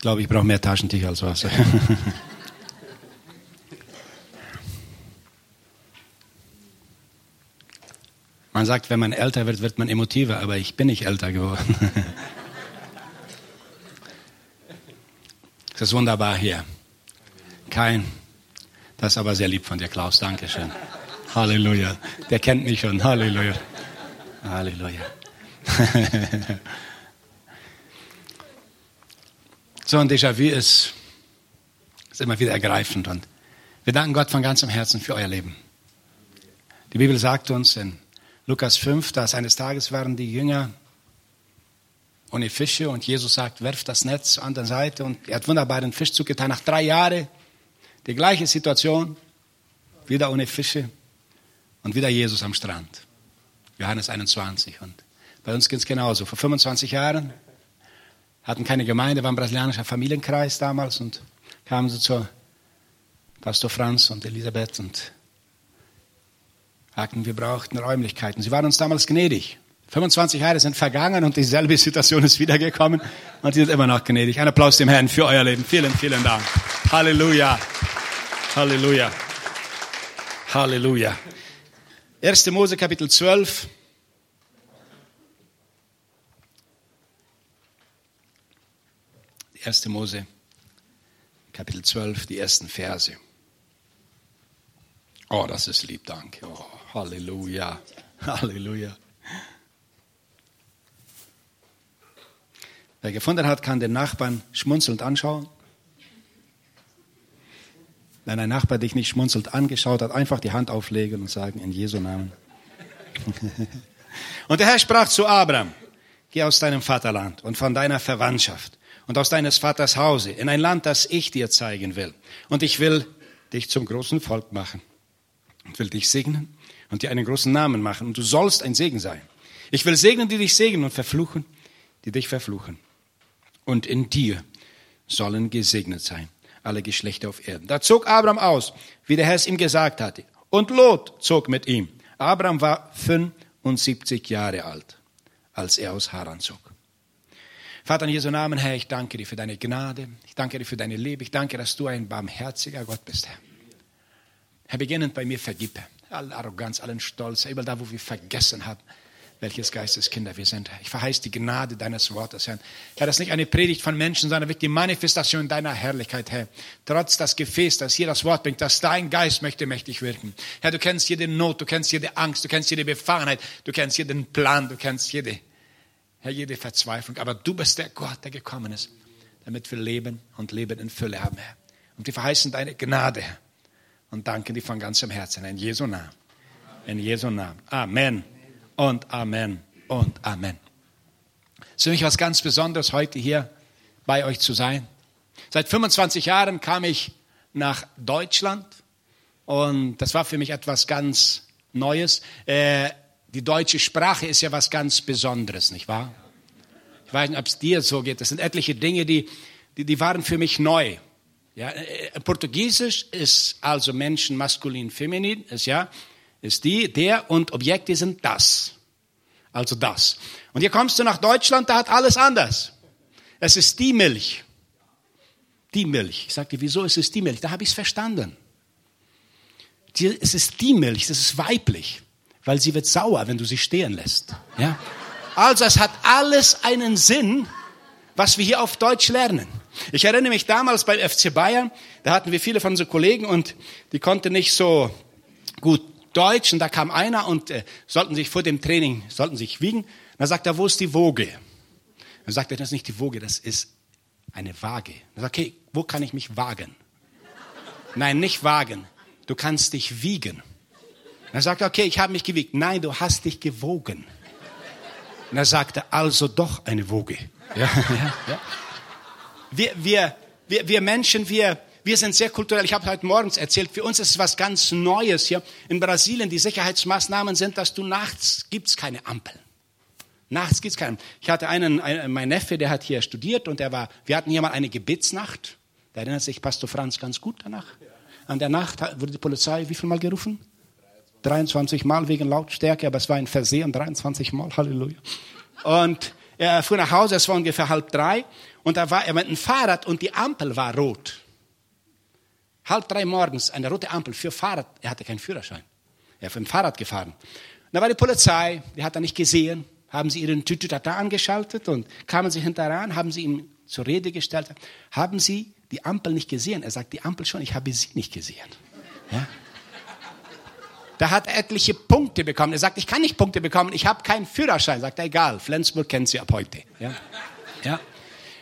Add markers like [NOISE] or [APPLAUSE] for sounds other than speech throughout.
Ich glaube, ich brauche mehr Taschentücher als Wasser. [LAUGHS] Man sagt, wenn man älter wird, wird man emotiver, aber ich bin nicht älter geworden. [LAUGHS] Es ist wunderbar hier. Kein, das ist aber sehr lieb von dir, Klaus. Dankeschön. Halleluja. Der kennt mich schon. Halleluja. Halleluja. [LAUGHS] so ein Déjà-vu ist, ist immer wieder ergreifend und wir danken Gott von ganzem Herzen für euer Leben. Die Bibel sagt uns in Lukas 5, dass eines Tages waren die Jünger ohne Fische und Jesus sagt, werft das Netz an der Seite und er hat wunderbar den Fischzug getan. Nach drei Jahren die gleiche Situation, wieder ohne Fische und wieder Jesus am Strand. Johannes 21. Und bei uns geht es genauso. Vor 25 Jahren hatten keine Gemeinde, war ein brasilianischer Familienkreis damals und kamen sie zu Pastor Franz und Elisabeth und sagten, wir brauchten Räumlichkeiten. Sie waren uns damals gnädig. 25 Jahre sind vergangen und dieselbe Situation ist wiedergekommen und sie sind immer noch gnädig. Ein Applaus dem Herrn für euer Leben. Vielen, vielen Dank. Halleluja. Halleluja. Halleluja. 1. Mose Kapitel 12. 1. Mose Kapitel 12, die ersten Verse. Oh, das ist lieb, danke. Oh, Halleluja. Halleluja. Wer gefunden hat, kann den Nachbarn schmunzelnd anschauen. Wenn ein Nachbar dich nicht schmunzelnd angeschaut hat, einfach die Hand auflegen und sagen, in Jesu Namen. [LAUGHS] und der Herr sprach zu Abraham, geh aus deinem Vaterland und von deiner Verwandtschaft und aus deines Vaters Hause in ein Land, das ich dir zeigen will. Und ich will dich zum großen Volk machen und will dich segnen und dir einen großen Namen machen und du sollst ein Segen sein. Ich will segnen, die dich segnen und verfluchen, die dich verfluchen. Und in dir sollen gesegnet sein alle Geschlechter auf Erden. Da zog Abraham aus, wie der Herr es ihm gesagt hatte. Und Lot zog mit ihm. Abraham war 75 Jahre alt, als er aus Haran zog. Vater, in Jesu Namen, Herr, ich danke dir für deine Gnade. Ich danke dir für deine Liebe. Ich danke, dass du ein barmherziger Gott bist, Herr. Herr, beginnend bei mir vergib, alle Arroganz, allen Stolz, überall da, wo wir vergessen haben, welches Geisteskinder wir sind. Ich verheiße die Gnade deines Wortes, Herr. Herr, das ist nicht eine Predigt von Menschen, sondern wirklich die Manifestation deiner Herrlichkeit, Herr. Trotz das Gefäß, das hier das Wort bringt, dass dein Geist möchte mächtig wirken. Herr, du kennst jede Not, du kennst jede Angst, du kennst jede Befangenheit, du kennst jeden Plan, du kennst jede, Herr, jede Verzweiflung. Aber du bist der Gott, der gekommen ist, damit wir leben und Leben in Fülle haben, Herr. Und wir verheißen deine Gnade. Und danken dir von ganzem Herzen. In Jesu Namen. In Jesu Namen. Amen und Amen und Amen. Es ist für mich was ganz Besonderes, heute hier bei euch zu sein. Seit 25 Jahren kam ich nach Deutschland und das war für mich etwas ganz Neues. Äh, die deutsche Sprache ist ja was ganz Besonderes, nicht wahr? Ich weiß nicht, ob es dir so geht. Das sind etliche Dinge, die, die, die waren für mich neu. Ja, äh, Portugiesisch ist also Menschen maskulin, feminin, ist ja ist die, der und Objekte sind das. Also das. Und hier kommst du nach Deutschland, da hat alles anders. Es ist die Milch. Die Milch. Ich sagte, wieso ist es die Milch? Da habe ich es verstanden. Es ist die Milch, das ist weiblich, weil sie wird sauer, wenn du sie stehen lässt. Ja? Also es hat alles einen Sinn, was wir hier auf Deutsch lernen. Ich erinnere mich damals beim FC Bayern, da hatten wir viele von unseren Kollegen und die konnten nicht so gut Deutsch und da kam einer und äh, sollten sich vor dem Training, sollten sich wiegen. Da sagt er, wo ist die Woge? Dann sagt er, das ist nicht die Woge, das ist eine Waage. Dann sagt okay, wo kann ich mich wagen? Nein, nicht wagen. Du kannst dich wiegen. Dann sagt er, okay, ich habe mich gewiegt. Nein, du hast dich gewogen. Und er sagte, also doch eine Woge. Ja, ja, ja. Wir, wir, wir, wir Menschen, wir, wir sind sehr kulturell. Ich habe heute morgens erzählt, für uns ist es was ganz Neues hier. In Brasilien, die Sicherheitsmaßnahmen sind, dass du nachts gibt's keine Ampeln. Nachts gibt's keine. Ich hatte einen, einen, mein Neffe, der hat hier studiert und der war, wir hatten hier mal eine Gebetsnacht. Da erinnert sich Pastor Franz ganz gut danach. An der Nacht wurde die Polizei wie viel Mal gerufen? 23 Mal wegen Lautstärke, aber es war ein Versehen, 23 Mal, Halleluja. Und er fuhr nach Hause, es war ungefähr halb drei, und da war er mit dem Fahrrad und die Ampel war rot. Halb drei morgens, eine rote Ampel für Fahrrad. Er hatte keinen Führerschein. Er ist mit dem Fahrrad gefahren. Da war die Polizei, die hat er nicht gesehen. Haben sie ihren Tütütata angeschaltet und kamen sie hinterher, haben sie ihm zur Rede gestellt. Haben sie die Ampel nicht gesehen? Er sagt, die Ampel schon, ich habe sie nicht gesehen. Ja? Da hat er etliche Punkte bekommen. Er sagt, ich kann nicht Punkte bekommen, ich habe keinen Führerschein. Sagt er, egal, Flensburg kennt sie ab heute. Ja? Ja?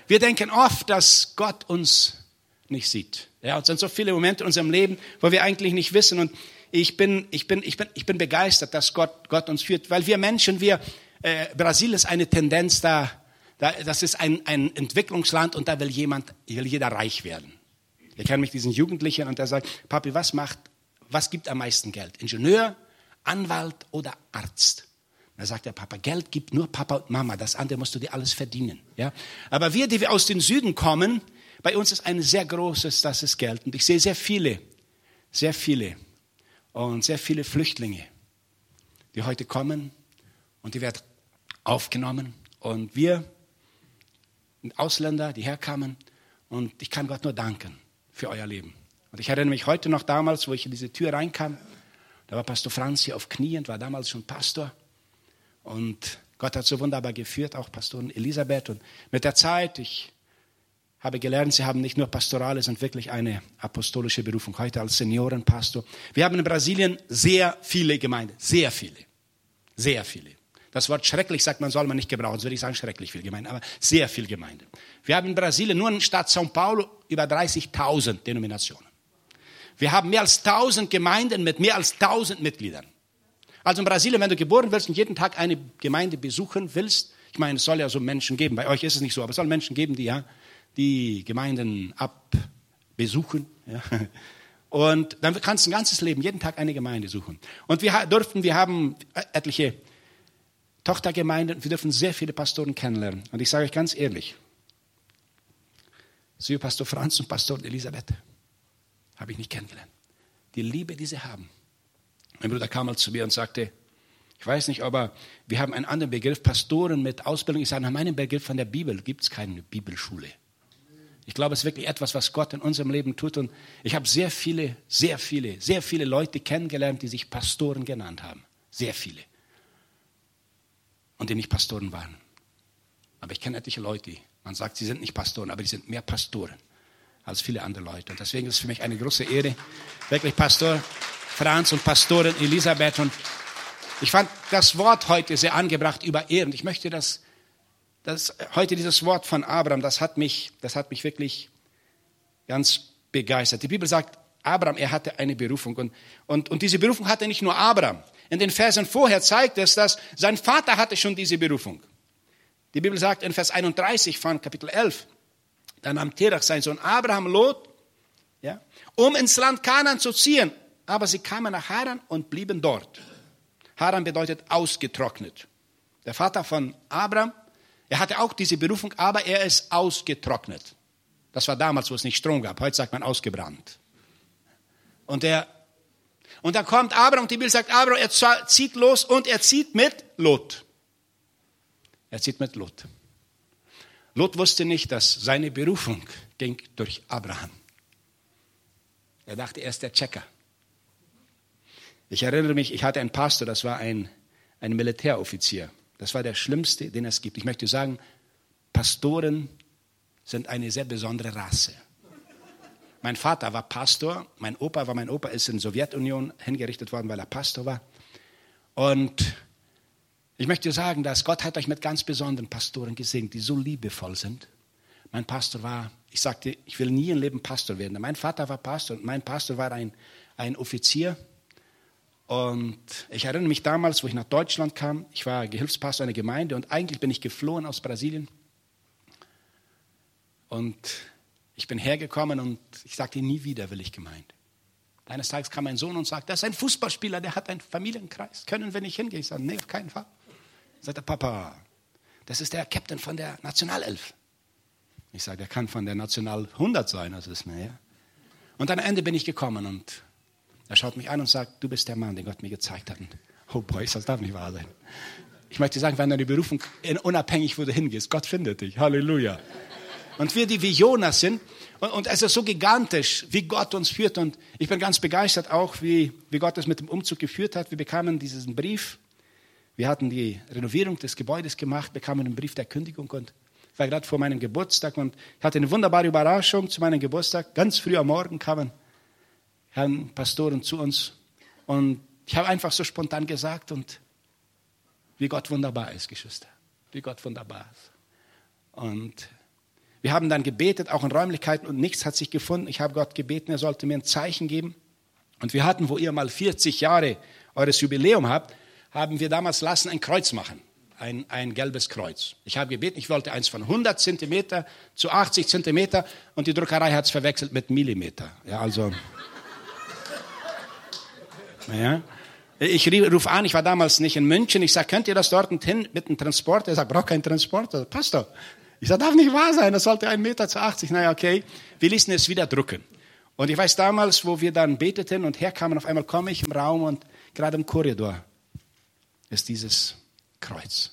Wir denken oft, dass Gott uns nicht sieht. Ja, es sind so viele Momente in unserem Leben, wo wir eigentlich nicht wissen. Und ich bin, ich bin, ich bin, ich bin begeistert, dass Gott, Gott uns führt, weil wir Menschen, wir, äh, Brasilien ist eine Tendenz da, da, das ist ein, ein Entwicklungsland und da will jemand, will jeder reich werden. Ich kenne mich diesen Jugendlichen und der sagt, Papi, was macht, was gibt am meisten Geld? Ingenieur, Anwalt oder Arzt? Da sagt der Papa, Geld gibt nur Papa und Mama, das andere musst du dir alles verdienen. Ja? Aber wir, die wir aus dem Süden kommen, bei uns ist ein sehr großes, das ist Geld. Und ich sehe sehr viele, sehr viele und sehr viele Flüchtlinge, die heute kommen und die werden aufgenommen. Und wir, Ausländer, die herkamen, und ich kann Gott nur danken für euer Leben. Und ich erinnere mich heute noch damals, wo ich in diese Tür reinkam, da war Pastor Franz hier auf Knien, war damals schon Pastor. Und Gott hat so wunderbar geführt, auch Pastorin Elisabeth. Und mit der Zeit, ich habe gelernt, sie haben nicht nur pastorale, sondern wirklich eine apostolische Berufung. Heute als Seniorenpastor. Wir haben in Brasilien sehr viele Gemeinden. Sehr viele. Sehr viele. Das Wort schrecklich sagt man, soll man nicht gebrauchen. So würde ich sagen, schrecklich viel Gemeinden. Aber sehr viel Gemeinden. Wir haben in Brasilien nur in der Stadt São Paulo über 30.000 Denominationen. Wir haben mehr als 1000 Gemeinden mit mehr als 1000 Mitgliedern. Also in Brasilien, wenn du geboren wirst und jeden Tag eine Gemeinde besuchen willst, ich meine, es soll ja so Menschen geben. Bei euch ist es nicht so, aber es soll Menschen geben, die ja die Gemeinden abbesuchen. Ja. Und dann kannst du ein ganzes Leben, jeden Tag eine Gemeinde suchen. Und wir durften, wir haben etliche Tochtergemeinden, wir dürfen sehr viele Pastoren kennenlernen. Und ich sage euch ganz ehrlich, Siehe Pastor Franz und Pastor Elisabeth habe ich nicht kennengelernt. Die Liebe, die sie haben. Mein Bruder kam mal zu mir und sagte, ich weiß nicht, aber wir haben einen anderen Begriff, Pastoren mit Ausbildung. Ich sage, nach meinem Begriff von der Bibel gibt es keine Bibelschule. Ich glaube, es ist wirklich etwas, was Gott in unserem Leben tut. Und ich habe sehr viele, sehr viele, sehr viele Leute kennengelernt, die sich Pastoren genannt haben. Sehr viele. Und die nicht Pastoren waren. Aber ich kenne etliche Leute, man sagt, sie sind nicht Pastoren, aber die sind mehr Pastoren als viele andere Leute. Und deswegen ist es für mich eine große Ehre, wirklich Pastor Franz und Pastorin Elisabeth. Und ich fand das Wort heute sehr angebracht über Ehren. Ich möchte das das, heute dieses Wort von Abraham, das hat mich, das hat mich wirklich ganz begeistert. Die Bibel sagt, Abraham, er hatte eine Berufung. Und, und, und diese Berufung hatte nicht nur Abraham. In den Versen vorher zeigt es, dass sein Vater hatte schon diese Berufung. Die Bibel sagt in Vers 31 von Kapitel 11, dann nahm Terach, sein Sohn Abraham, Lot, ja, um ins Land Kanaan zu ziehen. Aber sie kamen nach Haran und blieben dort. Haran bedeutet ausgetrocknet. Der Vater von Abraham er hatte auch diese Berufung, aber er ist ausgetrocknet. Das war damals, wo es nicht Strom gab. Heute sagt man ausgebrannt. Und er, und dann kommt Abraham und die Bibel sagt, Abraham, er zieht los und er zieht mit Lot. Er zieht mit Lot. Lot wusste nicht, dass seine Berufung ging durch Abraham. Er dachte, er ist der Checker. Ich erinnere mich, ich hatte einen Pastor, das war ein, ein Militäroffizier. Das war der schlimmste, den es gibt. Ich möchte sagen, Pastoren sind eine sehr besondere Rasse. Mein Vater war Pastor, mein Opa war mein Opa, ist in der Sowjetunion hingerichtet worden, weil er Pastor war. Und ich möchte sagen, dass Gott hat euch mit ganz besonderen Pastoren gesegnet, die so liebevoll sind. Mein Pastor war, ich sagte, ich will nie im Leben Pastor werden. Mein Vater war Pastor und mein Pastor war ein, ein Offizier und ich erinnere mich damals, wo ich nach Deutschland kam, ich war Gehilfspastor einer Gemeinde und eigentlich bin ich geflohen aus Brasilien. Und ich bin hergekommen und ich sagte, nie wieder will ich Gemeinde. Eines Tages kam mein Sohn und sagte, das ist ein Fußballspieler, der hat einen Familienkreis. Können wir nicht hingehen? Ich sagte, nee, auf keinen Fall. Sagt der Papa, das ist der Captain von der Nationalelf. Ich sage, der kann von der National 100 sein, das ist mehr. Und am Ende bin ich gekommen und er schaut mich an und sagt, du bist der Mann, den Gott mir gezeigt hat. oh boy, das darf nicht wahr sein. Ich möchte sagen, wenn deine Berufung unabhängig, wo du hingehst, Gott findet dich. Halleluja. Und wir, die wie Jonas sind, und, und es ist so gigantisch, wie Gott uns führt. Und ich bin ganz begeistert auch, wie, wie Gott es mit dem Umzug geführt hat. Wir bekamen diesen Brief. Wir hatten die Renovierung des Gebäudes gemacht, bekamen einen Brief der Kündigung und war gerade vor meinem Geburtstag und hatte eine wunderbare Überraschung zu meinem Geburtstag. Ganz früh am Morgen kamen Herrn Pastoren zu uns und ich habe einfach so spontan gesagt und wie Gott wunderbar ist, Geschwister. Wie Gott wunderbar ist. Und wir haben dann gebetet, auch in Räumlichkeiten, und nichts hat sich gefunden. Ich habe Gott gebeten, er sollte mir ein Zeichen geben. Und wir hatten, wo ihr mal 40 Jahre eures Jubiläum habt, haben wir damals lassen ein Kreuz machen. Ein, ein gelbes Kreuz. Ich habe gebeten, ich wollte eins von 100 Zentimeter zu 80 Zentimeter und die Druckerei hat es verwechselt mit Millimeter. Ja, also. [LAUGHS] Ja. Ich rufe an, ich war damals nicht in München. Ich sage, könnt ihr das dort hin mit einem Transporter? Er sagt, braucht keinen Transporter. Passt doch. Ich sage, darf nicht wahr sein, das sollte ein Meter zu 80. Naja, okay. Wir ließen es wieder drucken. Und ich weiß damals, wo wir dann beteten und herkamen, auf einmal komme ich im Raum und gerade im Korridor ist dieses Kreuz.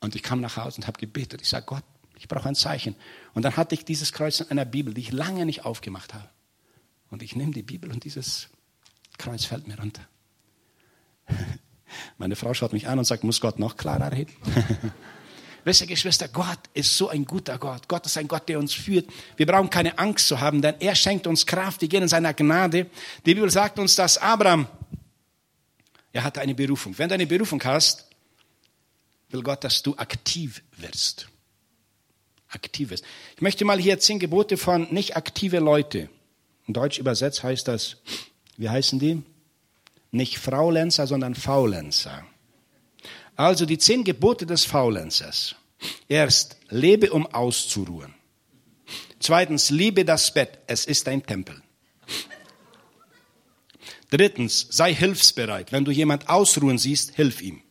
Und ich kam nach Hause und habe gebetet. Ich sage, Gott, ich brauche ein Zeichen. Und dann hatte ich dieses Kreuz in einer Bibel, die ich lange nicht aufgemacht habe. Und ich nehme die Bibel und dieses Kreuz fällt mir runter. [LAUGHS] Meine Frau schaut mich an und sagt, muss Gott noch klarer reden? [LAUGHS] Wisst ihr, Geschwister, Gott ist so ein guter Gott. Gott ist ein Gott, der uns führt. Wir brauchen keine Angst zu haben, denn er schenkt uns Kraft. Wir gehen in seiner Gnade. Die Bibel sagt uns, dass Abraham, er hatte eine Berufung. Wenn du eine Berufung hast, will Gott, dass du aktiv wirst. Aktiv wirst. Ich möchte mal hier zehn Gebote von nicht aktive Leute. In Deutsch übersetzt heißt das, wie heißen die? Nicht Fraulenzer, sondern Faulenzer. Also die zehn Gebote des Faulenzers. Erst, lebe, um auszuruhen. Zweitens, liebe das Bett, es ist ein Tempel. Drittens, sei hilfsbereit. Wenn du jemand ausruhen siehst, hilf ihm.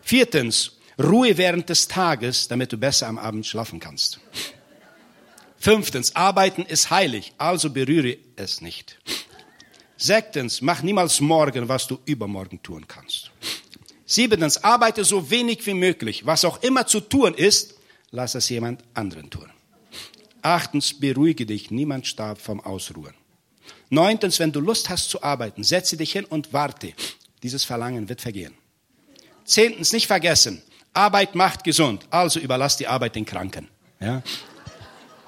Viertens, ruhe während des Tages, damit du besser am Abend schlafen kannst. Fünftens, arbeiten ist heilig, also berühre es nicht. Sechstens, mach niemals morgen, was du übermorgen tun kannst. Siebtens, arbeite so wenig wie möglich. Was auch immer zu tun ist, lass es jemand anderen tun. Achtens, beruhige dich. Niemand starb vom Ausruhen. Neuntens, wenn du Lust hast zu arbeiten, setze dich hin und warte. Dieses Verlangen wird vergehen. Zehntens, nicht vergessen. Arbeit macht gesund. Also überlass die Arbeit den Kranken. Ja?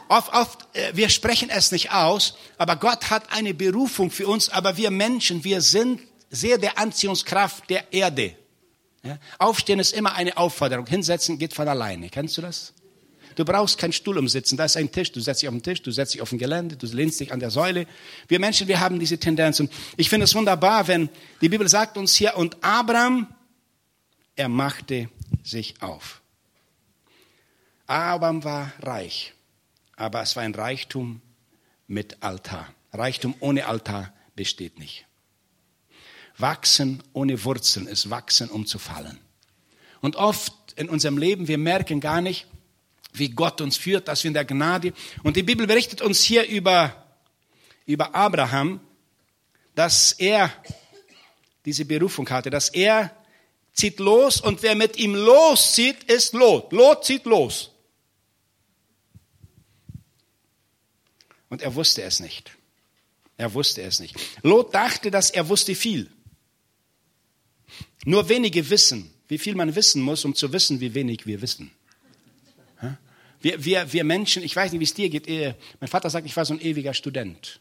Oft, oft, äh, wir sprechen es nicht aus, aber Gott hat eine Berufung für uns, aber wir Menschen, wir sind sehr der Anziehungskraft der Erde. Ja? Aufstehen ist immer eine Aufforderung. Hinsetzen geht von alleine. Kennst du das? Du brauchst keinen Stuhl umsitzen. Da ist ein Tisch. Du setzt dich auf den Tisch, du setzt dich auf ein Gelände, du lehnst dich an der Säule. Wir Menschen, wir haben diese Tendenz. Und ich finde es wunderbar, wenn die Bibel sagt uns hier, und Abraham, er machte sich auf. Abraham war reich, aber es war ein Reichtum mit Altar. Reichtum ohne Altar besteht nicht. Wachsen ohne Wurzeln ist Wachsen, um zu fallen. Und oft in unserem Leben, wir merken gar nicht, wie Gott uns führt, dass wir in der Gnade. Und die Bibel berichtet uns hier über, über Abraham, dass er diese Berufung hatte, dass er zieht los und wer mit ihm loszieht, ist Lot. Lot zieht los. Und er wusste es nicht. Er wusste es nicht. Lot dachte, dass er wusste viel. Nur wenige wissen, wie viel man wissen muss, um zu wissen, wie wenig wir wissen. Wir, wir, wir Menschen, ich weiß nicht, wie es dir geht. Mein Vater sagt, ich war so ein ewiger Student.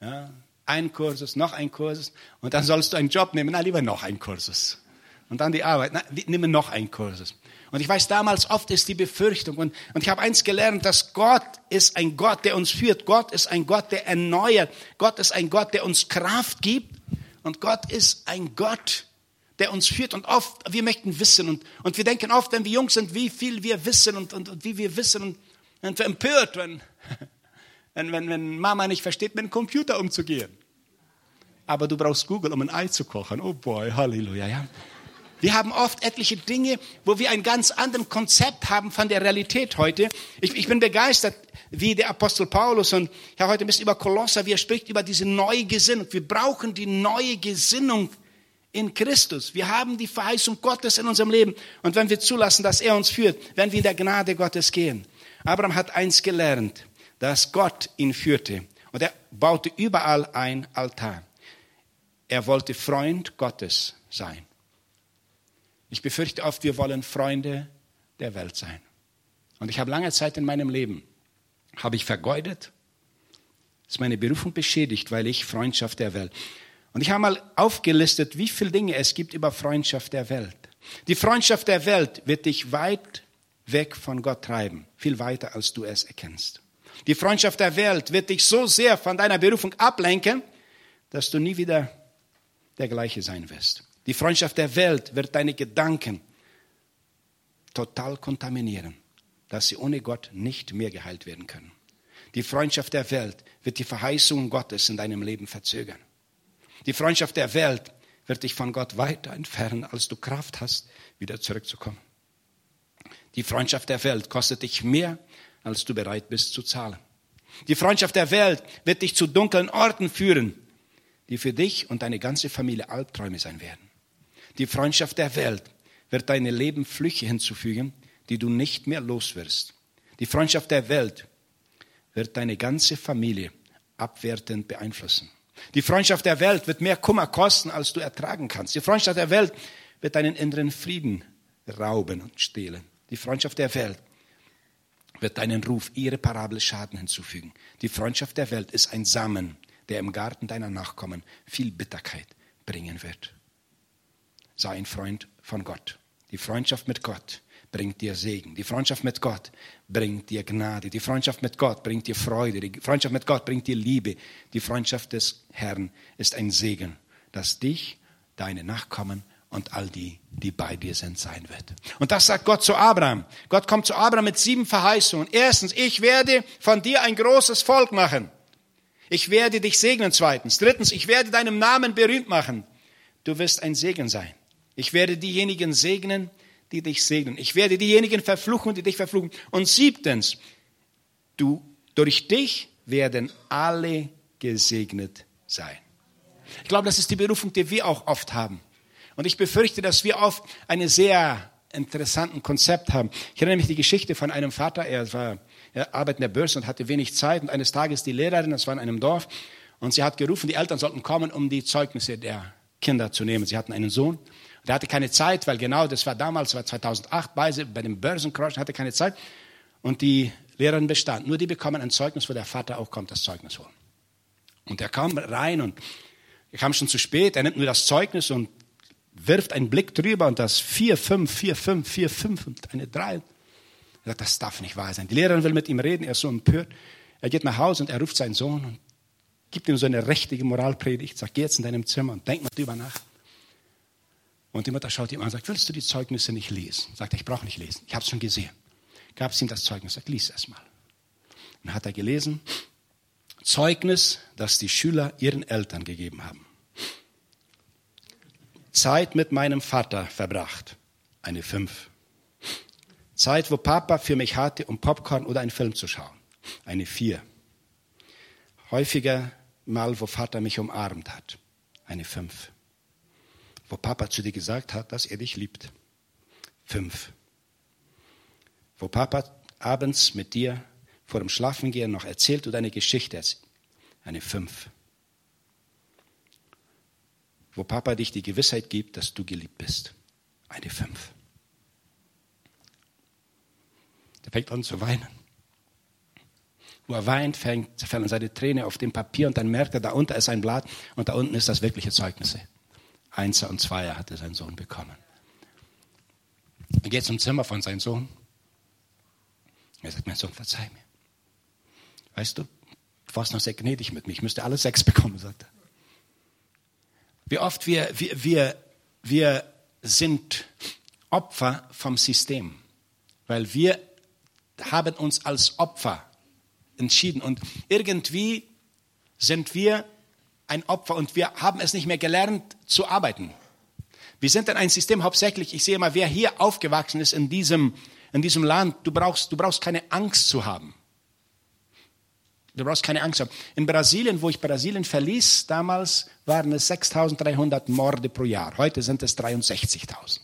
Ja, ein Kursus, noch ein Kursus und dann sollst du einen Job nehmen. Na, lieber noch ein Kursus. Und dann die Arbeit. Na, nimm noch ein Kursus. Und ich weiß, damals oft ist die Befürchtung. Und, und ich habe eins gelernt, dass Gott ist ein Gott, der uns führt. Gott ist ein Gott, der erneuert. Gott ist ein Gott, der uns Kraft gibt. Und Gott ist ein Gott, der uns führt. Und oft, wir möchten wissen. Und, und wir denken oft, wenn wir jung sind, wie viel wir wissen und, und, und wie wir wissen. Und, und wir empört, wenn, [LAUGHS] wenn, wenn, wenn Mama nicht versteht, mit dem Computer umzugehen. Aber du brauchst Google, um ein Ei zu kochen. Oh boy, Halleluja. Ja. Wir haben oft etliche Dinge, wo wir ein ganz anderes Konzept haben von der Realität heute. Ich, ich bin begeistert, wie der Apostel Paulus und ja heute ein bisschen über Kolosser, wie er spricht über diese neue Gesinnung. Wir brauchen die neue Gesinnung in Christus. Wir haben die Verheißung Gottes in unserem Leben. Und wenn wir zulassen, dass er uns führt, werden wir in der Gnade Gottes gehen. Abraham hat eins gelernt, dass Gott ihn führte. Und er baute überall ein Altar. Er wollte Freund Gottes sein. Ich befürchte oft, wir wollen Freunde der Welt sein. Und ich habe lange Zeit in meinem Leben, habe ich vergeudet, ist meine Berufung beschädigt, weil ich Freundschaft der Welt. Und ich habe mal aufgelistet, wie viele Dinge es gibt über Freundschaft der Welt. Die Freundschaft der Welt wird dich weit weg von Gott treiben, viel weiter als du es erkennst. Die Freundschaft der Welt wird dich so sehr von deiner Berufung ablenken, dass du nie wieder der gleiche sein wirst. Die Freundschaft der Welt wird deine Gedanken total kontaminieren, dass sie ohne Gott nicht mehr geheilt werden können. Die Freundschaft der Welt wird die Verheißung Gottes in deinem Leben verzögern. Die Freundschaft der Welt wird dich von Gott weiter entfernen, als du Kraft hast, wieder zurückzukommen. Die Freundschaft der Welt kostet dich mehr, als du bereit bist zu zahlen. Die Freundschaft der Welt wird dich zu dunklen Orten führen, die für dich und deine ganze Familie Albträume sein werden. Die Freundschaft der Welt wird deinem Leben Flüche hinzufügen, die du nicht mehr los wirst. Die Freundschaft der Welt wird deine ganze Familie abwertend beeinflussen. Die Freundschaft der Welt wird mehr Kummer kosten, als du ertragen kannst. Die Freundschaft der Welt wird deinen inneren Frieden rauben und stehlen. Die Freundschaft der Welt wird deinen Ruf irreparable Schaden hinzufügen. Die Freundschaft der Welt ist ein Samen, der im Garten deiner Nachkommen viel Bitterkeit bringen wird. Sei ein Freund von Gott. Die Freundschaft mit Gott bringt dir Segen. Die Freundschaft mit Gott bringt dir Gnade. Die Freundschaft mit Gott bringt dir Freude. Die Freundschaft mit Gott bringt dir Liebe. Die Freundschaft des Herrn ist ein Segen, das dich, deine Nachkommen und all die, die bei dir sind, sein wird. Und das sagt Gott zu Abraham. Gott kommt zu Abraham mit sieben Verheißungen. Erstens, ich werde von dir ein großes Volk machen. Ich werde dich segnen. Zweitens. Drittens, ich werde deinem Namen berühmt machen. Du wirst ein Segen sein. Ich werde diejenigen segnen, die dich segnen. Ich werde diejenigen verfluchen, die dich verfluchen. Und siebtens, du, durch dich werden alle gesegnet sein. Ich glaube, das ist die Berufung, die wir auch oft haben. Und ich befürchte, dass wir oft einen sehr interessanten Konzept haben. Ich erinnere mich die Geschichte von einem Vater, er war er arbeitet in der Börse und hatte wenig Zeit. Und eines Tages die Lehrerin, das war in einem Dorf, und sie hat gerufen, die Eltern sollten kommen, um die Zeugnisse der Kinder zu nehmen. Sie hatten einen Sohn. Der hatte keine Zeit, weil genau das war damals, war 2008, bei, bei dem Börsencrash, hatte keine Zeit. Und die Lehrerin bestand. Nur die bekommen ein Zeugnis, wo der Vater auch kommt, das Zeugnis holen. Und er kam rein und er kam schon zu spät. Er nimmt nur das Zeugnis und wirft einen Blick drüber und das 4, 5, 4, 5, 4, 5 und eine 3. Er sagt, das darf nicht wahr sein. Die Lehrerin will mit ihm reden, er ist so empört. Er geht nach Hause und er ruft seinen Sohn und gibt ihm so eine richtige Moralpredigt, sagt, geh jetzt in deinem Zimmer und denk mal drüber nach. Und die Mutter schaut ihm an und sagt, willst du die Zeugnisse nicht lesen? Sagt er, ich brauche nicht lesen, ich habe es schon gesehen. Gab es ihm das Zeugnis, sagt, lies es mal. Dann hat er gelesen, Zeugnis, das die Schüler ihren Eltern gegeben haben. Zeit mit meinem Vater verbracht. Eine fünf. Zeit, wo Papa für mich hatte, um Popcorn oder einen Film zu schauen. Eine vier. Häufiger mal, wo Vater mich umarmt hat. Eine fünf. Wo Papa zu dir gesagt hat, dass er dich liebt. Fünf. Wo Papa abends mit dir vor dem Schlafengehen noch erzählt oder eine Geschichte Eine fünf wo Papa dich die Gewissheit gibt, dass du geliebt bist. Eine fünf. Der fängt an zu weinen. Wo er weint, fängt, fallen seine Tränen auf dem Papier und dann merkt er, da unten ist ein Blatt und da unten ist das wirkliche Zeugnisse. Einser und Zweier hatte sein Sohn bekommen. Er geht zum Zimmer von seinem Sohn. Er sagt, mein Sohn, verzeih mir. Weißt du, du warst noch sehr gnädig mit mir. Ich müsste alle sechs bekommen, sagt er. Wie oft wir, wir, wir, wir sind Opfer vom System, weil wir haben uns als Opfer entschieden und irgendwie sind wir ein Opfer und wir haben es nicht mehr gelernt zu arbeiten. Wir sind in ein System hauptsächlich, ich sehe mal, wer hier aufgewachsen ist in diesem, in diesem Land, du brauchst, du brauchst keine Angst zu haben. Du brauchst keine Angst haben. In Brasilien, wo ich Brasilien verließ, damals waren es 6.300 Morde pro Jahr. Heute sind es 63.000.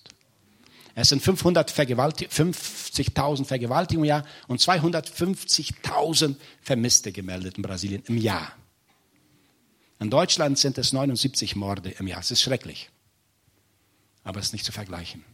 Es sind 50.000 Vergewaltigungen im Jahr und 250.000 Vermisste gemeldet in Brasilien im Jahr. In Deutschland sind es 79 Morde im Jahr. Es ist schrecklich. Aber es ist nicht zu vergleichen.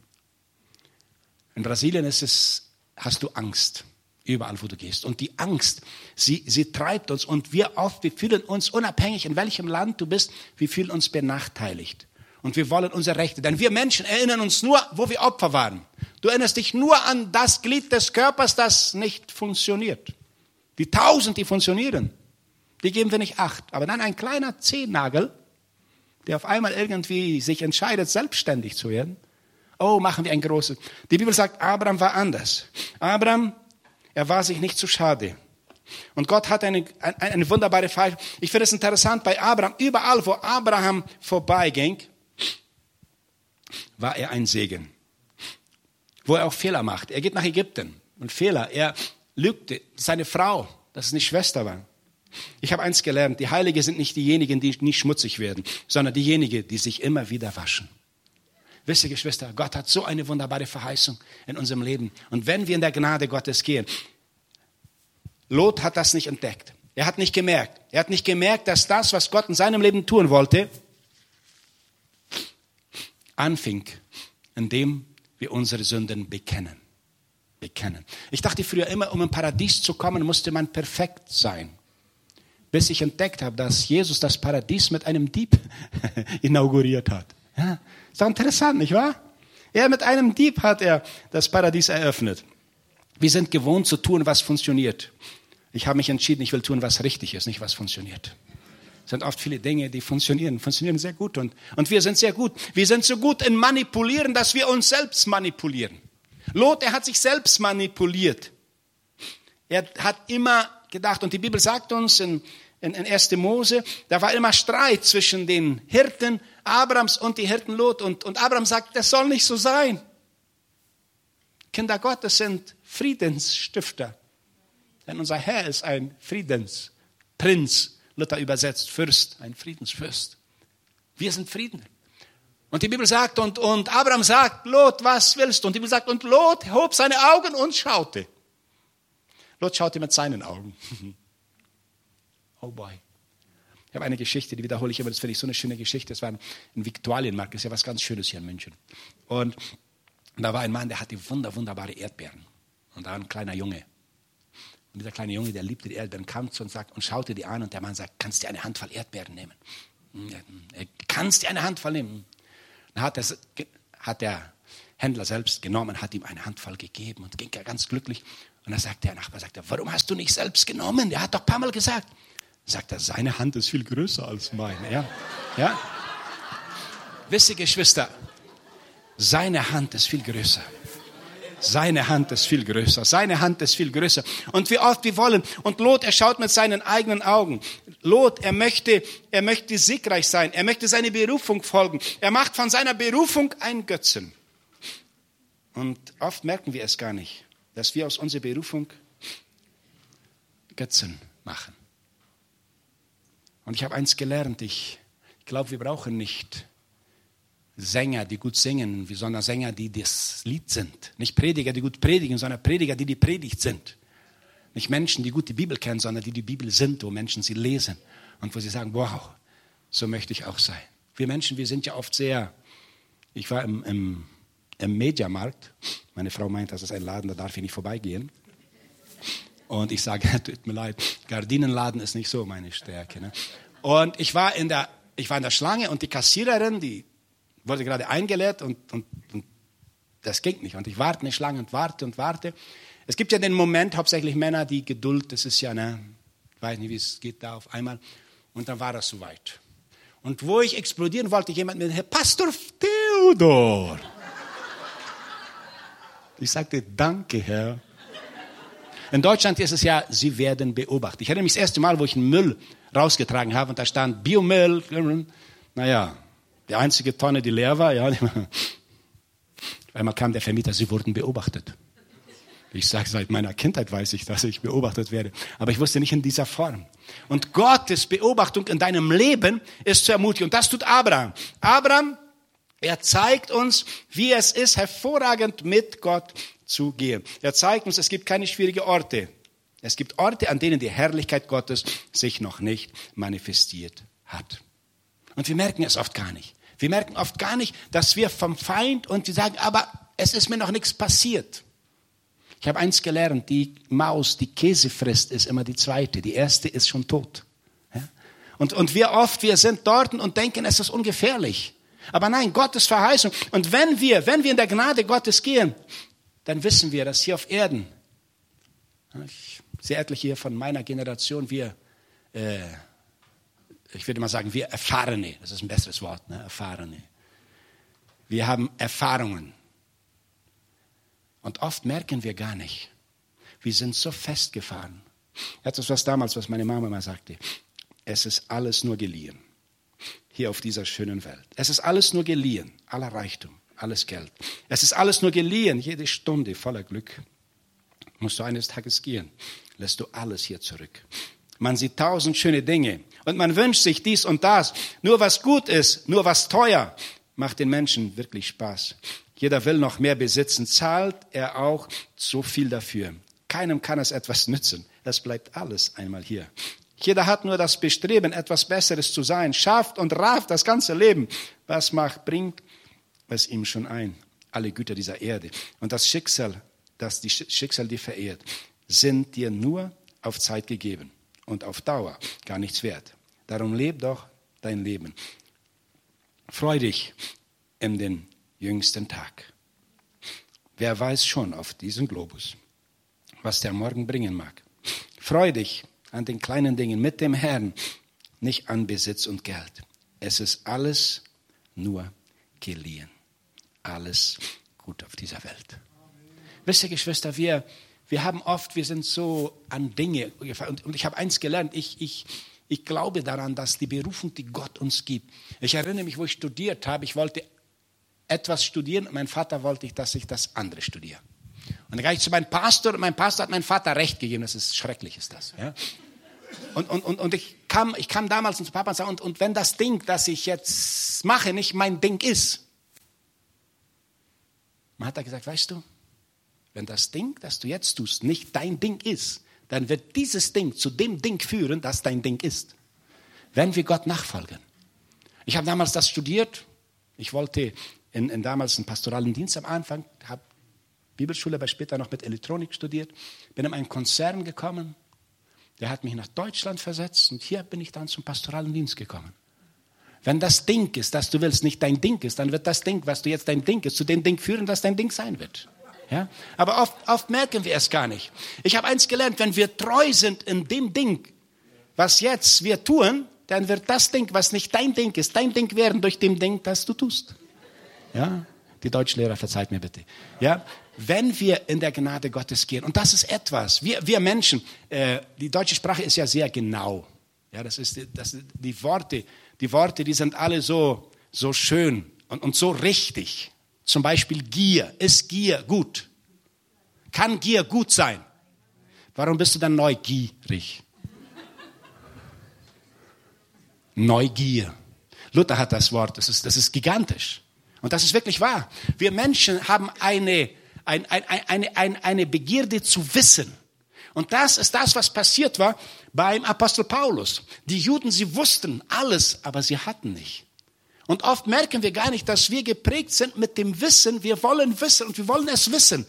In Brasilien ist es, hast du Angst. Überall, wo du gehst. Und die Angst, sie, sie treibt uns. Und wir oft, wir fühlen uns unabhängig, in welchem Land du bist, wir fühlen uns benachteiligt. Und wir wollen unsere Rechte. Denn wir Menschen erinnern uns nur, wo wir Opfer waren. Du erinnerst dich nur an das Glied des Körpers, das nicht funktioniert. Die tausend, die funktionieren, die geben wir nicht acht. Aber dann ein kleiner Zehennagel, der auf einmal irgendwie sich entscheidet, selbstständig zu werden. Oh, machen wir ein großes. Die Bibel sagt, Abraham war anders. Abraham, er war sich nicht zu schade. Und Gott hat eine, eine, eine wunderbare Fall. Ich finde es interessant bei Abraham. Überall, wo Abraham vorbeiging, war er ein Segen. Wo er auch Fehler macht. Er geht nach Ägypten und Fehler. Er lügte seine Frau, dass es eine Schwester war. Ich habe eins gelernt, die Heilige sind nicht diejenigen, die nicht schmutzig werden, sondern diejenigen, die sich immer wieder waschen. Wisst ihr, Geschwister, Gott hat so eine wunderbare Verheißung in unserem Leben. Und wenn wir in der Gnade Gottes gehen, Lot hat das nicht entdeckt. Er hat nicht gemerkt. Er hat nicht gemerkt, dass das, was Gott in seinem Leben tun wollte, anfing, indem wir unsere Sünden bekennen. Bekennen. Ich dachte früher immer, um im Paradies zu kommen, musste man perfekt sein. Bis ich entdeckt habe, dass Jesus das Paradies mit einem Dieb [LAUGHS] inauguriert hat. Ja, ist doch interessant, nicht wahr? Er mit einem Dieb hat er das Paradies eröffnet. Wir sind gewohnt zu tun, was funktioniert. Ich habe mich entschieden, ich will tun, was richtig ist, nicht was funktioniert sind oft viele Dinge, die funktionieren, funktionieren sehr gut. Und, und wir sind sehr gut. Wir sind so gut in Manipulieren, dass wir uns selbst manipulieren. Lot, er hat sich selbst manipuliert. Er hat immer gedacht, und die Bibel sagt uns in, in, in 1. Mose, da war immer Streit zwischen den Hirten Abrams und die Hirten Lot. Und, und Abraham sagt, das soll nicht so sein. Kinder Gottes sind Friedensstifter. Denn unser Herr ist ein Friedensprinz. Luther übersetzt Fürst, ein Friedensfürst. Wir sind Frieden. Und die Bibel sagt, und, und Abraham sagt, Lot, was willst du? Und die Bibel sagt, und Lot hob seine Augen und schaute. Lot schaute mit seinen Augen. [LAUGHS] oh boy. Ich habe eine Geschichte, die wiederhole ich immer, das finde ich so eine schöne Geschichte. Das war ein Viktualienmarkt, das ist ja was ganz Schönes hier in München. Und da war ein Mann, der hatte wunder, wunderbare Erdbeeren. Und da war ein kleiner Junge. Und dieser kleine Junge, der liebte die Erdbeeren, kam zu uns sagt, und schaute die an und der Mann sagt, kannst du eine Handvoll Erdbeeren nehmen? Hm, kannst du eine Handvoll nehmen? Dann hat, das, hat der Händler selbst genommen, hat ihm eine Handvoll gegeben und ging ganz glücklich. Und dann sagt der Nachbar, sagt er, warum hast du nicht selbst genommen? Der hat doch ein paar Mal gesagt. Sagt er, seine Hand ist viel größer als meine. Ja? Ja? Wisst Geschwister, seine Hand ist viel größer. Seine Hand ist viel größer. Seine Hand ist viel größer. Und wie oft wir wollen. Und Lot, er schaut mit seinen eigenen Augen. Lot, er möchte, er möchte siegreich sein. Er möchte seine Berufung folgen. Er macht von seiner Berufung ein Götzen. Und oft merken wir es gar nicht, dass wir aus unserer Berufung Götzen machen. Und ich habe eins gelernt. Ich glaube, wir brauchen nicht Sänger, die gut singen, sondern Sänger, die das Lied sind. Nicht Prediger, die gut predigen, sondern Prediger, die die Predigt sind. Nicht Menschen, die gut die Bibel kennen, sondern die die Bibel sind, wo Menschen sie lesen und wo sie sagen, wow, so möchte ich auch sein. Wir Menschen, wir sind ja oft sehr, ich war im, im, im Mediamarkt, meine Frau meint, das ist ein Laden, da darf ich nicht vorbeigehen. Und ich sage, [LAUGHS] tut mir leid, Gardinenladen ist nicht so meine Stärke. Ne? Und ich war in der ich war in der Schlange und die Kassiererin, die wurde gerade eingeleert und, und, und das ging nicht. Und ich warte nicht lange und warte und warte. Es gibt ja den Moment, hauptsächlich Männer, die Geduld, das ist ja, ne, ich weiß nicht, wie es geht da auf einmal. Und dann war das soweit. Und wo ich explodieren wollte, jemand mit, Herr Pastor Theodor. Ich sagte, danke, Herr. In Deutschland ist es ja, sie werden beobachtet. Ich erinnere mich das erste Mal, wo ich einen Müll rausgetragen habe und da stand Biomüll. Naja, die einzige Tonne, die leer war, ja. [LAUGHS] Einmal kam der Vermieter, sie wurden beobachtet. Ich sage, seit meiner Kindheit weiß ich, dass ich beobachtet werde. Aber ich wusste nicht in dieser Form. Und Gottes Beobachtung in deinem Leben ist zu ermutigen. Und das tut Abraham. Abraham, er zeigt uns, wie es ist, hervorragend mit Gott zu gehen. Er zeigt uns, es gibt keine schwierigen Orte. Es gibt Orte, an denen die Herrlichkeit Gottes sich noch nicht manifestiert hat. Und wir merken es oft gar nicht. Wir merken oft gar nicht, dass wir vom Feind und die sagen, aber es ist mir noch nichts passiert. Ich habe eins gelernt, die Maus, die Käse frisst, ist immer die zweite. Die erste ist schon tot. Und, und wir oft, wir sind dort und denken, es ist ungefährlich. Aber nein, Gottes Verheißung. Und wenn wir, wenn wir in der Gnade Gottes gehen, dann wissen wir, dass hier auf Erden, ich sehe etliche hier von meiner Generation, wir, äh, ich würde mal sagen, wir Erfahrene, das ist ein besseres Wort, ne? Erfahrene. Wir haben Erfahrungen. Und oft merken wir gar nicht. Wir sind so festgefahren. Etwas, was damals, was meine Mama mal sagte. Es ist alles nur geliehen. Hier auf dieser schönen Welt. Es ist alles nur geliehen. Aller Reichtum, alles Geld. Es ist alles nur geliehen. Jede Stunde voller Glück. Musst du eines Tages gehen, lässt du alles hier zurück. Man sieht tausend schöne Dinge und man wünscht sich dies und das. Nur was gut ist, nur was teuer, macht den Menschen wirklich Spaß. Jeder will noch mehr besitzen, zahlt er auch so viel dafür. Keinem kann es etwas [LAUGHS] nützen. Es bleibt alles einmal hier. Jeder hat nur das Bestreben, etwas Besseres zu sein, schafft und rafft das ganze Leben. Was macht, bringt es ihm schon ein. Alle Güter dieser Erde. Und das Schicksal, das die Schicksal dir verehrt, sind dir nur auf Zeit gegeben und auf Dauer gar nichts wert. Darum leb doch dein Leben. Freu dich in den jüngsten Tag. Wer weiß schon auf diesem Globus, was der Morgen bringen mag. Freu dich an den kleinen Dingen mit dem Herrn, nicht an Besitz und Geld. Es ist alles nur geliehen. Alles gut auf dieser Welt. Wisst ihr, Geschwister, wir, wir haben oft, wir sind so an Dinge, und, und ich habe eins gelernt, ich, ich, ich glaube daran, dass die Berufung, die Gott uns gibt. Ich erinnere mich, wo ich studiert habe, ich wollte etwas studieren mein Vater wollte, dass ich das andere studiere. Dann gehe ich zu meinem Pastor und mein Pastor hat meinem Vater recht gegeben, das ist schrecklich, ist das. Ja? Und, und, und, und ich, kam, ich kam damals zu Papa und sagte, und, und wenn das Ding, das ich jetzt mache, nicht mein Ding ist, dann hat er gesagt, weißt du, wenn das Ding, das du jetzt tust, nicht dein Ding ist, dann wird dieses Ding zu dem Ding führen, das dein Ding ist. Wenn wir Gott nachfolgen. Ich habe damals das studiert. Ich wollte in, in damals einen pastoralen Dienst am Anfang, habe Bibelschule, aber später noch mit Elektronik studiert, bin in einen Konzern gekommen, der hat mich nach Deutschland versetzt und hier bin ich dann zum pastoralen Dienst gekommen. Wenn das Ding ist, das du willst, nicht dein Ding ist, dann wird das Ding, was du jetzt dein Ding ist, zu dem Ding führen, das dein Ding sein wird. Ja? Aber oft, oft merken wir es gar nicht. Ich habe eins gelernt, wenn wir treu sind in dem Ding, was jetzt wir tun, dann wird das Ding, was nicht dein Ding ist, dein Ding werden durch dem Ding, das du tust. Ja? Die Deutschlehrer, verzeiht mir bitte. Ja? Wenn wir in der Gnade Gottes gehen, und das ist etwas, wir, wir Menschen, äh, die deutsche Sprache ist ja sehr genau. Ja, das ist, das, die Worte, die Worte, die sind alle so, so schön und, und so richtig. Zum Beispiel Gier. Ist Gier gut? Kann Gier gut sein? Warum bist du dann neugierig? Neugier. Luther hat das Wort, das ist, das ist gigantisch. Und das ist wirklich wahr. Wir Menschen haben eine, ein, ein, eine, eine, eine Begierde zu wissen. Und das ist das, was passiert war beim Apostel Paulus. Die Juden, sie wussten alles, aber sie hatten nicht. Und oft merken wir gar nicht, dass wir geprägt sind mit dem Wissen. Wir wollen wissen und wir wollen es wissen.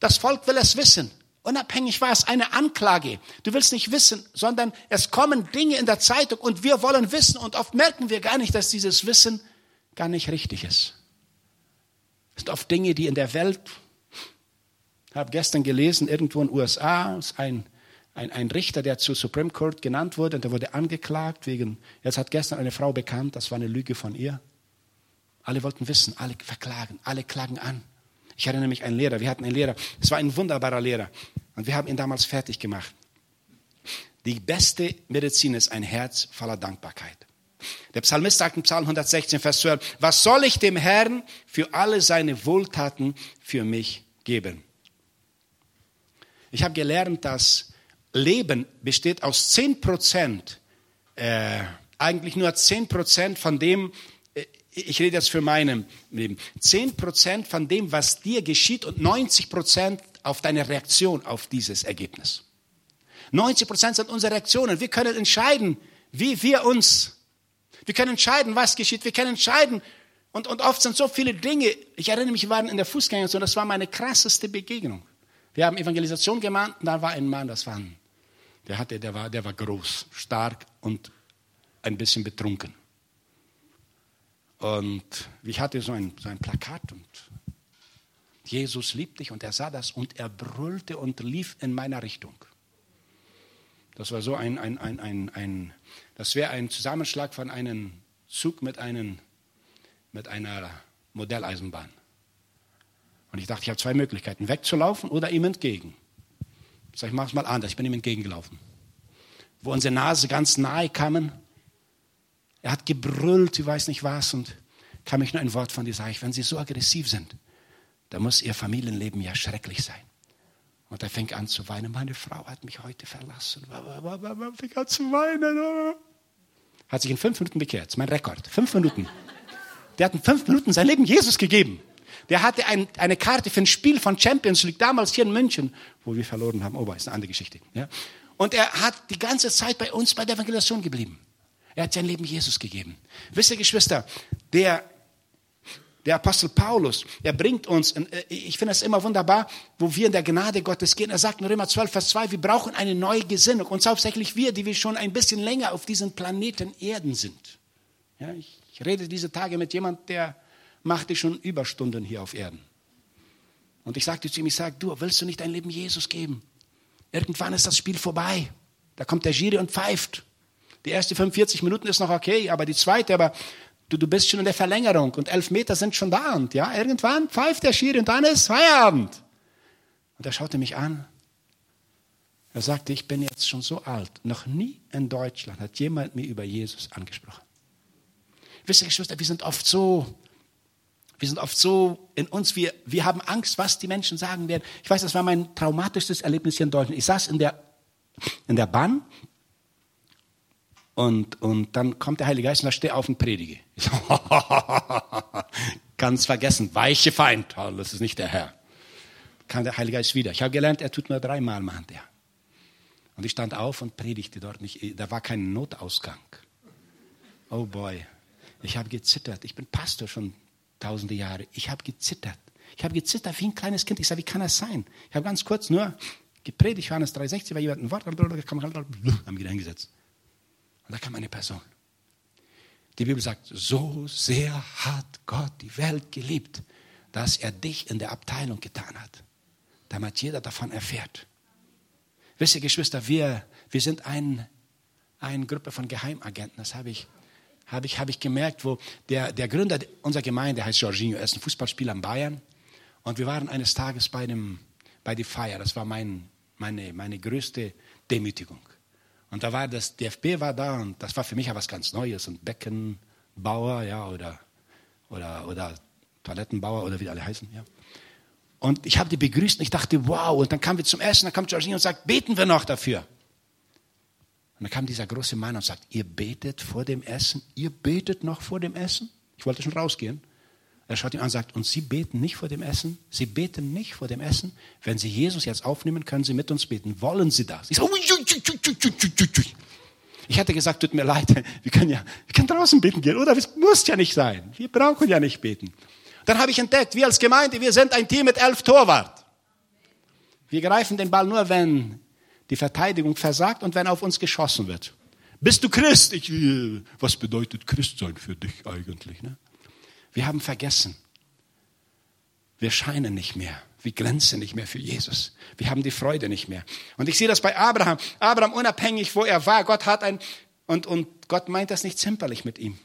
Das Volk will es wissen. Unabhängig war es eine Anklage. Du willst nicht wissen, sondern es kommen Dinge in der Zeitung und wir wollen wissen. Und oft merken wir gar nicht, dass dieses Wissen gar nicht richtig ist. Es sind oft Dinge, die in der Welt, ich habe gestern gelesen, irgendwo in den USA, ist ein, ein, ein Richter, der zu Supreme Court genannt wurde, und der wurde angeklagt wegen, jetzt hat gestern eine Frau bekannt, das war eine Lüge von ihr. Alle wollten wissen, alle verklagen, alle klagen an. Ich mich an einen Lehrer, wir hatten einen Lehrer, es war ein wunderbarer Lehrer, und wir haben ihn damals fertig gemacht. Die beste Medizin ist ein Herz voller Dankbarkeit. Der Psalmist sagt in Psalm 116, Vers 12, was soll ich dem Herrn für alle seine Wohltaten für mich geben? Ich habe gelernt, dass Leben besteht aus 10 Prozent, äh, eigentlich nur 10 Prozent von dem, äh, ich rede jetzt für mein Leben, 10 Prozent von dem, was dir geschieht und 90 Prozent auf deine Reaktion auf dieses Ergebnis. 90 Prozent sind unsere Reaktionen. Wir können entscheiden, wie wir uns, wir können entscheiden, was geschieht. Wir können entscheiden, und, und oft sind so viele Dinge. Ich erinnere mich, wir waren in der Fußgängerzone, das war meine krasseste Begegnung. Wir haben Evangelisation gemacht, und da war ein Mann, das war ein, der hatte, der war, der war groß, stark und ein bisschen betrunken. Und ich hatte so ein, so ein Plakat und Jesus liebt dich und er sah das und er brüllte und lief in meiner Richtung. Das war so ein, ein, ein, ein, ein das wäre ein Zusammenschlag von einem Zug mit einem mit einer Modelleisenbahn. Und ich dachte, ich habe zwei Möglichkeiten, wegzulaufen oder ihm entgegen. Ich sage, ich mache es mal anders, ich bin ihm entgegengelaufen. Wo unsere Nase ganz nahe kamen, er hat gebrüllt, ich weiß nicht was, und kam mich nur ein Wort von dir, sage ich, wenn Sie so aggressiv sind, dann muss Ihr Familienleben ja schrecklich sein. Und er fängt an zu weinen, meine Frau hat mich heute verlassen. Er fängt an zu weinen. Hat sich in fünf Minuten bekehrt, das ist mein Rekord. Fünf Minuten. Der hat in fünf Minuten sein Leben Jesus gegeben. Der hatte ein, eine Karte für ein Spiel von Champions League damals hier in München, wo wir verloren haben. Oh, ist eine andere Geschichte. Ja? Und er hat die ganze Zeit bei uns bei der Evangelisation geblieben. Er hat sein Leben Jesus gegeben. Wisst ihr, Geschwister, der, der Apostel Paulus, er bringt uns, äh, ich finde es immer wunderbar, wo wir in der Gnade Gottes gehen. Er sagt in Römer 12, Vers 2, wir brauchen eine neue Gesinnung. Und hauptsächlich wir, die wir schon ein bisschen länger auf diesem Planeten Erden sind. Ja, ich ich rede diese Tage mit jemand, der machte schon Überstunden hier auf Erden. Und ich sagte zu ihm, ich sage, du, willst du nicht dein Leben Jesus geben? Irgendwann ist das Spiel vorbei. Da kommt der Giri und pfeift. Die erste 45 Minuten ist noch okay, aber die zweite, aber du, du bist schon in der Verlängerung und elf Meter sind schon da und ja, irgendwann pfeift der Schiri und dann ist Feierabend. Und er schaute mich an. Er sagte, ich bin jetzt schon so alt. Noch nie in Deutschland hat jemand mir über Jesus angesprochen. Wisst ihr, Geschwister, wir sind oft so, wir sind oft so in uns, wir, wir haben Angst, was die Menschen sagen werden. Ich weiß, das war mein traumatischstes Erlebnis hier in Deutschland. Ich saß in der, in der Bahn und, und dann kommt der Heilige Geist und da steht auf und predige. Ich so, [LAUGHS] ganz vergessen, weiche Feind, oh, das ist nicht der Herr. Kam der Heilige Geist wieder. Ich habe gelernt, er tut nur dreimal, mahnt er. Und ich stand auf und predigte dort nicht. Da war kein Notausgang. Oh boy. Ich habe gezittert. Ich bin Pastor schon tausende Jahre. Ich habe gezittert. Ich habe gezittert wie ein kleines Kind. Ich sage, wie kann das sein? Ich habe ganz kurz nur gepredigt, Johannes 3,60, weil jemand ein Wort, [LAUGHS] haben wieder hingesetzt. Und da kam eine Person. Die Bibel sagt, so sehr hat Gott die Welt geliebt, dass er dich in der Abteilung getan hat, damit jeder davon erfährt. Wisst ihr, Geschwister, wir, wir sind ein, eine Gruppe von Geheimagenten, das habe ich habe ich, habe ich gemerkt, wo der, der Gründer unserer Gemeinde heißt Jorginho, er ist ein Fußballspieler in Bayern. Und wir waren eines Tages bei, dem, bei der Feier. Das war mein, meine, meine größte Demütigung. Und da war das DFB war da und das war für mich ja was ganz Neues. Und Beckenbauer, ja, oder, oder, oder Toilettenbauer oder wie alle heißen, ja. Und ich habe die begrüßt und ich dachte, wow. Und dann kamen wir zum Essen, dann kam Jorginho und sagt, beten wir noch dafür. Und dann kam dieser große Mann und sagt, ihr betet vor dem Essen? Ihr betet noch vor dem Essen? Ich wollte schon rausgehen. Er schaut ihn an und sagt, und Sie beten nicht vor dem Essen? Sie beten nicht vor dem Essen? Wenn Sie Jesus jetzt aufnehmen, können Sie mit uns beten. Wollen Sie das? Ich, so, ich hatte gesagt, tut mir leid, [LAUGHS] wir können ja, wir können draußen beten gehen, oder? Das muss ja nicht sein. Wir brauchen ja nicht beten. Dann habe ich entdeckt, wir als Gemeinde, wir sind ein Team mit elf Torwart. Wir greifen den Ball nur, wenn die Verteidigung versagt und wenn auf uns geschossen wird. Bist du Christ? Ich, äh, was bedeutet Christ sein für dich eigentlich? Ne? Wir haben vergessen. Wir scheinen nicht mehr. Wir glänzen nicht mehr für Jesus. Wir haben die Freude nicht mehr. Und ich sehe das bei Abraham. Abraham unabhängig, wo er war. Gott hat ein, und, und Gott meint das nicht zimperlich mit ihm.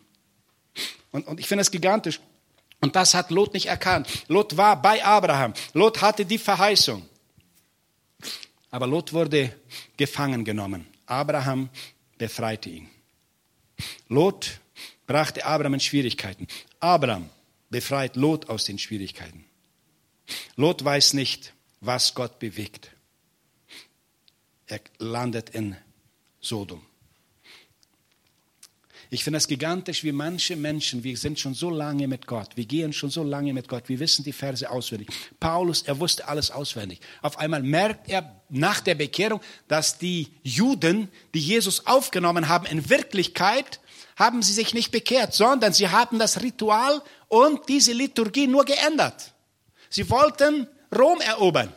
Und, und ich finde das gigantisch. Und das hat Lot nicht erkannt. Lot war bei Abraham. Lot hatte die Verheißung. Aber Lot wurde gefangen genommen. Abraham befreite ihn. Lot brachte Abraham in Schwierigkeiten. Abraham befreit Lot aus den Schwierigkeiten. Lot weiß nicht, was Gott bewegt. er landet in Sodom. Ich finde es gigantisch, wie manche Menschen, wir sind schon so lange mit Gott, wir gehen schon so lange mit Gott, wir wissen die Verse auswendig. Paulus, er wusste alles auswendig. Auf einmal merkt er nach der Bekehrung, dass die Juden, die Jesus aufgenommen haben, in Wirklichkeit haben sie sich nicht bekehrt, sondern sie haben das Ritual und diese Liturgie nur geändert. Sie wollten Rom erobern.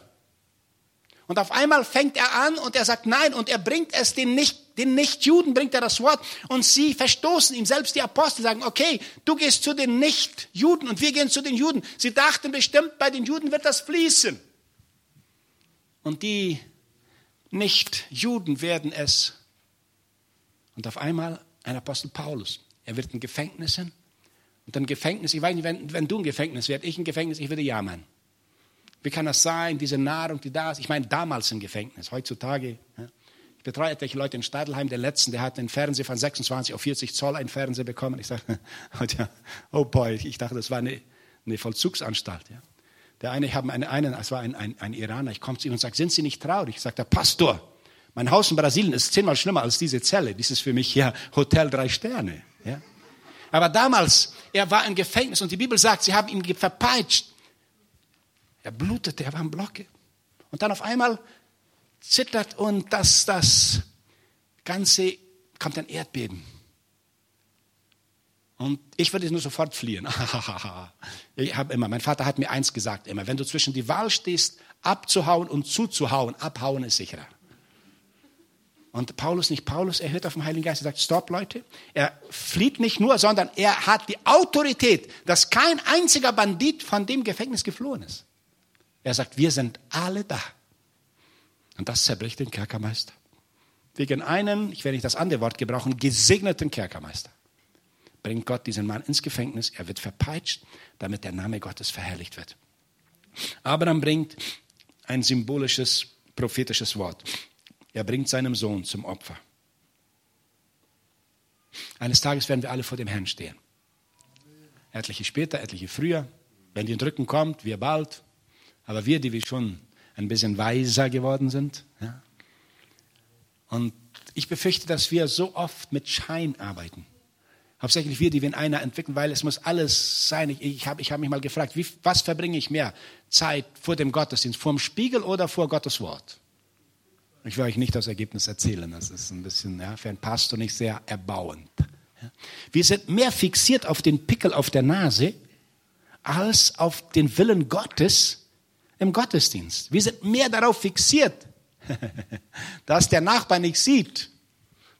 Und auf einmal fängt er an und er sagt nein und er bringt es den nicht den Nichtjuden bringt er das Wort und sie verstoßen ihm. Selbst die Apostel sagen, okay, du gehst zu den Nichtjuden und wir gehen zu den Juden. Sie dachten bestimmt, bei den Juden wird das fließen. Und die Nichtjuden werden es. Und auf einmal ein Apostel Paulus. Er wird in Gefängnissen. Und dann Gefängnis, ich weiß nicht, wenn, wenn du ein Gefängnis wärst, ich ein Gefängnis, ich würde jammern. Wie kann das sein, diese Nahrung, die da ist? Ich meine, damals im Gefängnis, heutzutage. Ja. Ich betreue etliche Leute in Stadelheim, der letzten, der hat einen Fernseher von 26 auf 40 Zoll einen Fernseher bekommen. Ich sage, [LAUGHS] oh boy, ich dachte, das war eine, eine Vollzugsanstalt. Ja. Der eine, ich habe einen, einen, es war ein, ein, ein Iraner, ich komme zu ihm und sage, sind Sie nicht traurig? Ich sage, der Pastor, mein Haus in Brasilien ist zehnmal schlimmer als diese Zelle. Dies ist für mich ja Hotel drei Sterne. Ja. Aber damals, er war im Gefängnis und die Bibel sagt, sie haben ihn verpeitscht. Er blutete, er war im Blocke. Und dann auf einmal zittert und das, das Ganze kommt ein Erdbeben. Und ich würde nur sofort fliehen. [LAUGHS] ich habe immer, mein Vater hat mir eins gesagt immer, wenn du zwischen die Wahl stehst, abzuhauen und zuzuhauen, abhauen ist sicherer. Und Paulus nicht Paulus, er hört auf den Heiligen Geist, er sagt, stopp Leute. Er flieht nicht nur, sondern er hat die Autorität, dass kein einziger Bandit von dem Gefängnis geflohen ist. Er sagt, wir sind alle da. Und das zerbricht den Kerkermeister. Wegen einem, ich werde nicht das andere Wort gebrauchen, gesegneten Kerkermeister. Bringt Gott diesen Mann ins Gefängnis, er wird verpeitscht, damit der Name Gottes verherrlicht wird. Abraham bringt ein symbolisches, prophetisches Wort. Er bringt seinem Sohn zum Opfer. Eines Tages werden wir alle vor dem Herrn stehen. Etliche später, etliche früher. Wenn die Drücken kommt, wir bald. Aber wir, die wir schon ein bisschen weiser geworden sind. Ja? Und ich befürchte, dass wir so oft mit Schein arbeiten. Hauptsächlich wir, die wir in einer entwickeln, weil es muss alles sein. Ich, ich habe ich hab mich mal gefragt, wie, was verbringe ich mehr Zeit vor dem Gottesdienst, vor dem Spiegel oder vor Gottes Wort? Ich will euch nicht das Ergebnis erzählen, das ist ein bisschen ja, für einen Pastor nicht sehr erbauend. Wir sind mehr fixiert auf den Pickel auf der Nase als auf den Willen Gottes im Gottesdienst. Wir sind mehr darauf fixiert, [LAUGHS] dass der Nachbar nicht sieht,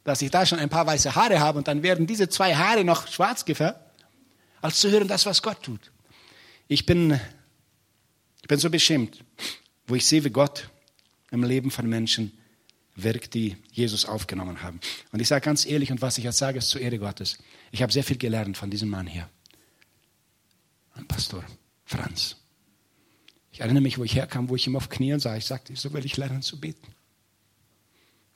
dass ich da schon ein paar weiße Haare habe und dann werden diese zwei Haare noch schwarz gefärbt, als zu hören, das, was Gott tut. Ich bin, ich bin so beschämt, wo ich sehe, wie Gott im Leben von Menschen wirkt, die Jesus aufgenommen haben. Und ich sage ganz ehrlich, und was ich jetzt sage, ist zur Ehre Gottes. Ich habe sehr viel gelernt von diesem Mann hier. Ein Pastor Franz. Ich erinnere mich, wo ich herkam, wo ich ihm auf Knien sah. Ich sagte, so will ich lernen zu beten.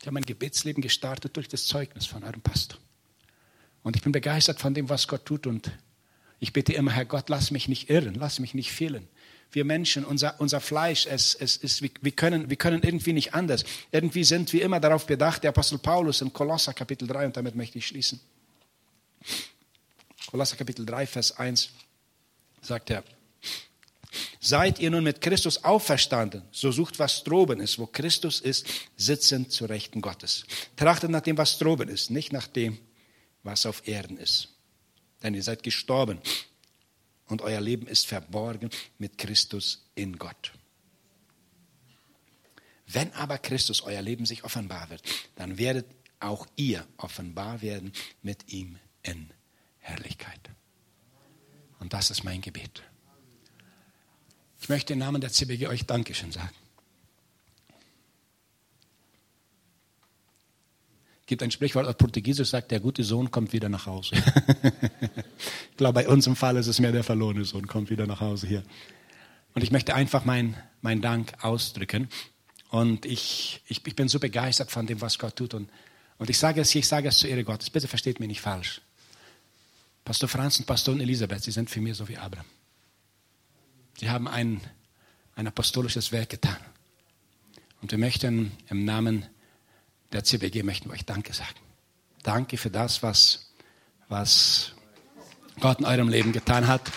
Ich habe mein Gebetsleben gestartet durch das Zeugnis von eurem Pastor. Und ich bin begeistert von dem, was Gott tut. Und ich bitte immer, Herr Gott, lass mich nicht irren, lass mich nicht fehlen. Wir Menschen, unser, unser Fleisch, es, es ist, wir, können, wir können irgendwie nicht anders. Irgendwie sind wir immer darauf bedacht, der Apostel Paulus in Kolosser Kapitel 3, und damit möchte ich schließen. Kolosser Kapitel 3, Vers 1 sagt er, Seid ihr nun mit Christus auferstanden, so sucht, was droben ist. Wo Christus ist, sitzend zu Rechten Gottes. Trachtet nach dem, was droben ist, nicht nach dem, was auf Erden ist. Denn ihr seid gestorben und euer Leben ist verborgen mit Christus in Gott. Wenn aber Christus euer Leben sich offenbar wird, dann werdet auch ihr offenbar werden mit ihm in Herrlichkeit. Und das ist mein Gebet. Ich möchte im Namen der CBG euch Dankeschön sagen. Gibt ein Sprichwort auf Portugiesisch, sagt, der gute Sohn kommt wieder nach Hause. [LAUGHS] ich glaube, bei uns im Fall ist es mehr der verlorene Sohn kommt wieder nach Hause hier. Und ich möchte einfach meinen mein Dank ausdrücken. Und ich, ich, ich bin so begeistert von dem, was Gott tut. Und, und ich sage es hier, ich sage es zu Ehre Gottes. Bitte versteht mich nicht falsch. Pastor Franz und Pastorin Elisabeth, sie sind für mich so wie Abraham. Sie haben ein, ein apostolisches Werk getan. Und wir möchten im Namen der CBG möchten wir euch Danke sagen. Danke für das, was, was Gott in eurem Leben getan hat.